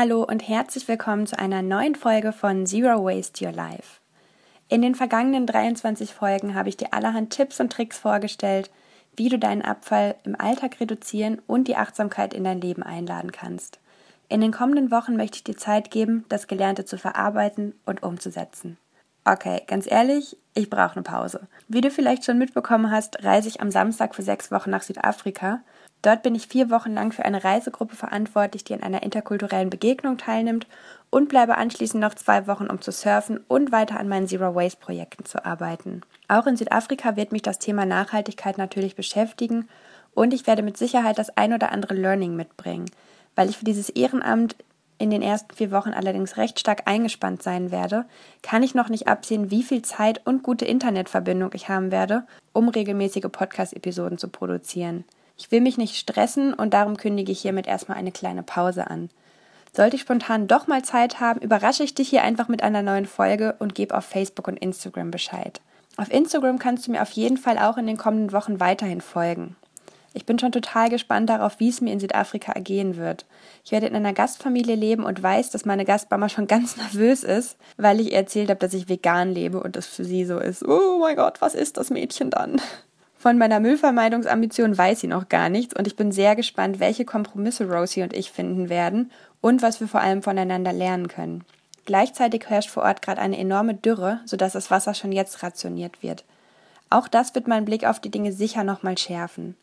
Hallo und herzlich willkommen zu einer neuen Folge von Zero Waste Your Life. In den vergangenen 23 Folgen habe ich dir allerhand Tipps und Tricks vorgestellt, wie du deinen Abfall im Alltag reduzieren und die Achtsamkeit in dein Leben einladen kannst. In den kommenden Wochen möchte ich dir Zeit geben, das Gelernte zu verarbeiten und umzusetzen. Okay, ganz ehrlich, ich brauche eine Pause. Wie du vielleicht schon mitbekommen hast, reise ich am Samstag für sechs Wochen nach Südafrika Dort bin ich vier Wochen lang für eine Reisegruppe verantwortlich, die an einer interkulturellen Begegnung teilnimmt und bleibe anschließend noch zwei Wochen, um zu surfen und weiter an meinen Zero Waste Projekten zu arbeiten. Auch in Südafrika wird mich das Thema Nachhaltigkeit natürlich beschäftigen und ich werde mit Sicherheit das ein oder andere Learning mitbringen. Weil ich für dieses Ehrenamt in den ersten vier Wochen allerdings recht stark eingespannt sein werde, kann ich noch nicht absehen, wie viel Zeit und gute Internetverbindung ich haben werde, um regelmäßige Podcast-Episoden zu produzieren. Ich will mich nicht stressen und darum kündige ich hiermit erstmal eine kleine Pause an. Sollte ich spontan doch mal Zeit haben, überrasche ich dich hier einfach mit einer neuen Folge und gebe auf Facebook und Instagram Bescheid. Auf Instagram kannst du mir auf jeden Fall auch in den kommenden Wochen weiterhin folgen. Ich bin schon total gespannt darauf, wie es mir in Südafrika ergehen wird. Ich werde in einer Gastfamilie leben und weiß, dass meine Gastmama schon ganz nervös ist, weil ich ihr erzählt habe, dass ich vegan lebe und das für sie so ist. Oh mein Gott, was ist das Mädchen dann? Von meiner Müllvermeidungsambition weiß sie noch gar nichts und ich bin sehr gespannt, welche Kompromisse Rosie und ich finden werden und was wir vor allem voneinander lernen können. Gleichzeitig herrscht vor Ort gerade eine enorme Dürre, sodass das Wasser schon jetzt rationiert wird. Auch das wird meinen Blick auf die Dinge sicher nochmal schärfen.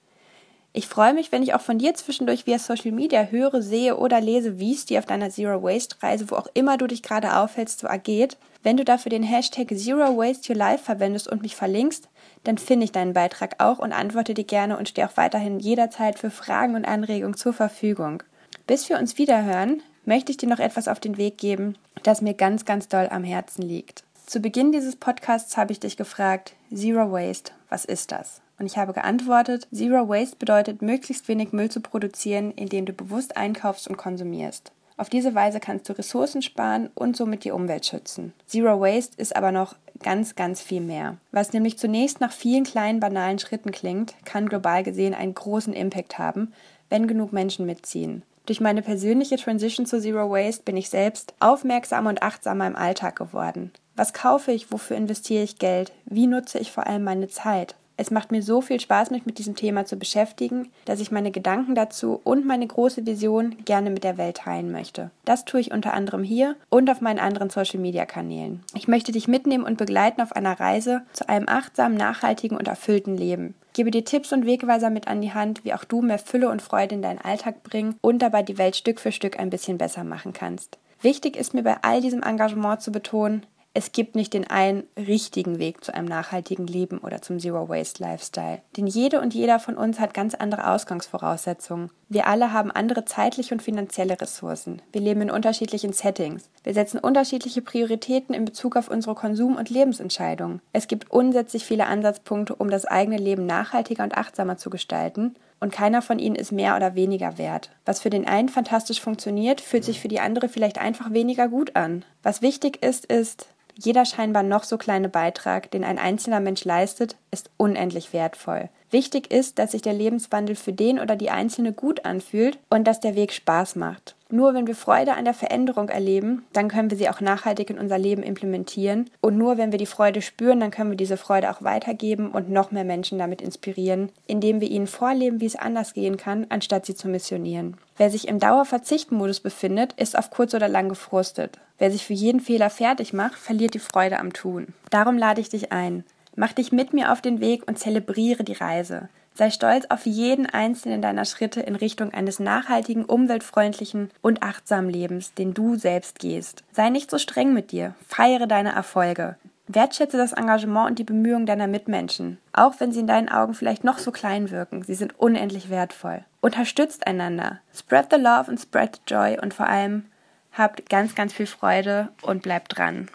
Ich freue mich, wenn ich auch von dir zwischendurch via Social Media höre, sehe oder lese, wie es dir auf deiner Zero Waste Reise, wo auch immer du dich gerade aufhältst, so ergeht. Wenn du dafür den Hashtag Zero Waste Your Life verwendest und mich verlinkst, dann finde ich deinen Beitrag auch und antworte dir gerne und stehe auch weiterhin jederzeit für Fragen und Anregungen zur Verfügung. Bis wir uns wiederhören, möchte ich dir noch etwas auf den Weg geben, das mir ganz, ganz doll am Herzen liegt. Zu Beginn dieses Podcasts habe ich dich gefragt, Zero Waste, was ist das? Und ich habe geantwortet, Zero Waste bedeutet, möglichst wenig Müll zu produzieren, indem du bewusst einkaufst und konsumierst. Auf diese Weise kannst du Ressourcen sparen und somit die Umwelt schützen. Zero Waste ist aber noch ganz, ganz viel mehr. Was nämlich zunächst nach vielen kleinen, banalen Schritten klingt, kann global gesehen einen großen Impact haben, wenn genug Menschen mitziehen. Durch meine persönliche Transition zu Zero Waste bin ich selbst aufmerksamer und achtsamer im Alltag geworden. Was kaufe ich? Wofür investiere ich Geld? Wie nutze ich vor allem meine Zeit? Es macht mir so viel Spaß, mich mit diesem Thema zu beschäftigen, dass ich meine Gedanken dazu und meine große Vision gerne mit der Welt teilen möchte. Das tue ich unter anderem hier und auf meinen anderen Social-Media-Kanälen. Ich möchte dich mitnehmen und begleiten auf einer Reise zu einem achtsamen, nachhaltigen und erfüllten Leben. Ich gebe dir Tipps und Wegweiser mit an die Hand, wie auch du mehr Fülle und Freude in deinen Alltag bringen und dabei die Welt Stück für Stück ein bisschen besser machen kannst. Wichtig ist mir bei all diesem Engagement zu betonen, es gibt nicht den einen richtigen Weg zu einem nachhaltigen Leben oder zum Zero Waste Lifestyle. Denn jede und jeder von uns hat ganz andere Ausgangsvoraussetzungen. Wir alle haben andere zeitliche und finanzielle Ressourcen. Wir leben in unterschiedlichen Settings. Wir setzen unterschiedliche Prioritäten in Bezug auf unsere Konsum- und Lebensentscheidungen. Es gibt unsätzlich viele Ansatzpunkte, um das eigene Leben nachhaltiger und achtsamer zu gestalten und keiner von ihnen ist mehr oder weniger wert. Was für den einen fantastisch funktioniert, fühlt sich für die andere vielleicht einfach weniger gut an. Was wichtig ist, ist, jeder scheinbar noch so kleine Beitrag, den ein einzelner Mensch leistet, ist unendlich wertvoll. Wichtig ist, dass sich der Lebenswandel für den oder die Einzelne gut anfühlt und dass der Weg Spaß macht. Nur wenn wir Freude an der Veränderung erleben, dann können wir sie auch nachhaltig in unser Leben implementieren. Und nur wenn wir die Freude spüren, dann können wir diese Freude auch weitergeben und noch mehr Menschen damit inspirieren, indem wir ihnen vorleben, wie es anders gehen kann, anstatt sie zu missionieren. Wer sich im Dauerverzichtmodus befindet, ist auf kurz oder lang gefrustet. Wer sich für jeden Fehler fertig macht, verliert die Freude am Tun. Darum lade ich dich ein. Mach dich mit mir auf den Weg und zelebriere die Reise. Sei stolz auf jeden einzelnen deiner Schritte in Richtung eines nachhaltigen, umweltfreundlichen und achtsamen Lebens, den du selbst gehst. Sei nicht so streng mit dir. Feiere deine Erfolge. Wertschätze das Engagement und die Bemühungen deiner Mitmenschen, auch wenn sie in deinen Augen vielleicht noch so klein wirken. Sie sind unendlich wertvoll. Unterstützt einander. Spread the love and spread the joy und vor allem habt ganz, ganz viel Freude und bleibt dran.